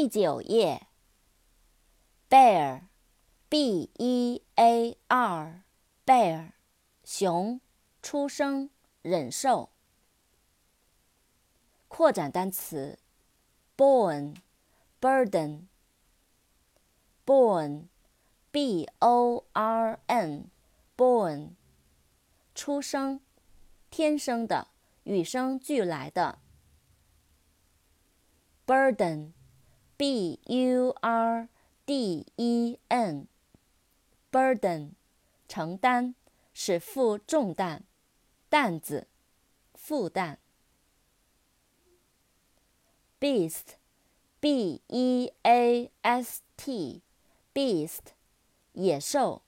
第九页，bear，b-e-a-r，bear，熊，出生，忍受。扩展单词，born，burden，born，b-o-r-n，born，出生，天生的，与生俱来的。burden b u r d e n，burden，承担，使负重担，担子，负担。beast，b e a s t，beast，野兽。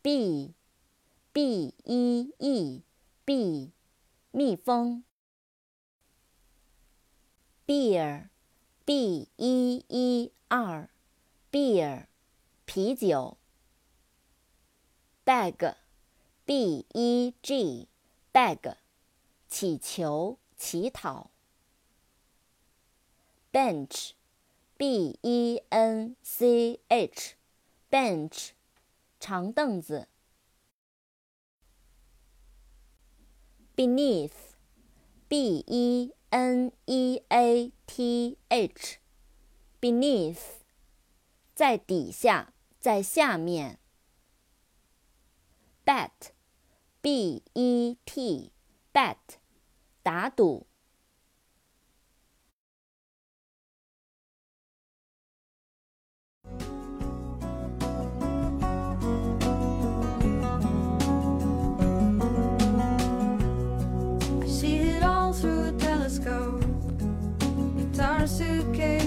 b，b e e b，蜜蜂。beer，b e e r，beer，啤酒。beg，b e g，beg，乞求、乞讨。bench，b e n c h，bench，长凳子。beneath，b e N e a t h，beneath，在底下，在下面。bet，b e t，bet，打赌。let's go. It's suitcase.